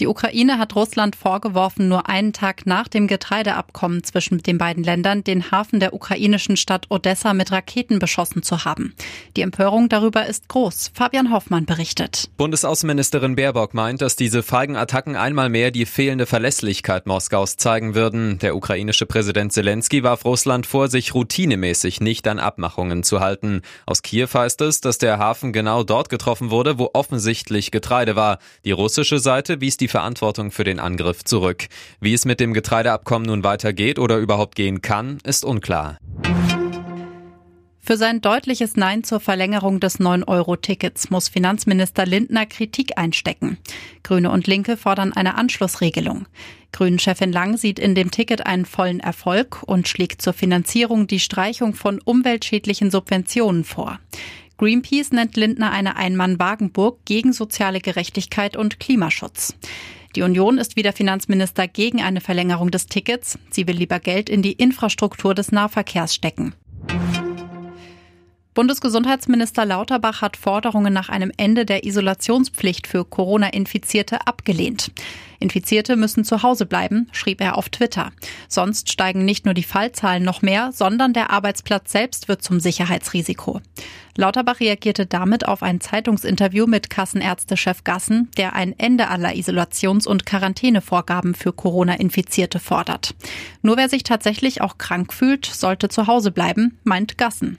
Die Ukraine hat Russland vorgeworfen, nur einen Tag nach dem Getreideabkommen zwischen den beiden Ländern den Hafen der ukrainischen Stadt Odessa mit Raketen beschossen zu haben. Die Empörung darüber ist groß. Fabian Hoffmann berichtet. Bundesaußenministerin Baerbock meint, dass diese feigen Attacken einmal mehr die fehlende Verlässlichkeit Moskaus zeigen würden. Der ukrainische Präsident Zelensky warf Russland vor, sich routinemäßig nicht an Abmachungen zu halten. Aus Kiew heißt es, dass der Hafen genau dort getroffen wurde, wo offensichtlich Getreide war. Die russische Seite wies die die Verantwortung für den Angriff zurück. Wie es mit dem Getreideabkommen nun weitergeht oder überhaupt gehen kann, ist unklar. Für sein deutliches Nein zur Verlängerung des 9-Euro-Tickets muss Finanzminister Lindner Kritik einstecken. Grüne und Linke fordern eine Anschlussregelung. Grünen-Chefin Lang sieht in dem Ticket einen vollen Erfolg und schlägt zur Finanzierung die Streichung von umweltschädlichen Subventionen vor. Greenpeace nennt Lindner eine Ein-Mann-Wagenburg gegen soziale Gerechtigkeit und Klimaschutz. Die Union ist wie der Finanzminister gegen eine Verlängerung des Tickets. Sie will lieber Geld in die Infrastruktur des Nahverkehrs stecken. Bundesgesundheitsminister Lauterbach hat Forderungen nach einem Ende der Isolationspflicht für Corona-Infizierte abgelehnt. Infizierte müssen zu Hause bleiben, schrieb er auf Twitter. Sonst steigen nicht nur die Fallzahlen noch mehr, sondern der Arbeitsplatz selbst wird zum Sicherheitsrisiko. Lauterbach reagierte damit auf ein Zeitungsinterview mit Kassenärztechef Gassen, der ein Ende aller Isolations- und Quarantänevorgaben für Corona-Infizierte fordert. Nur wer sich tatsächlich auch krank fühlt, sollte zu Hause bleiben, meint Gassen.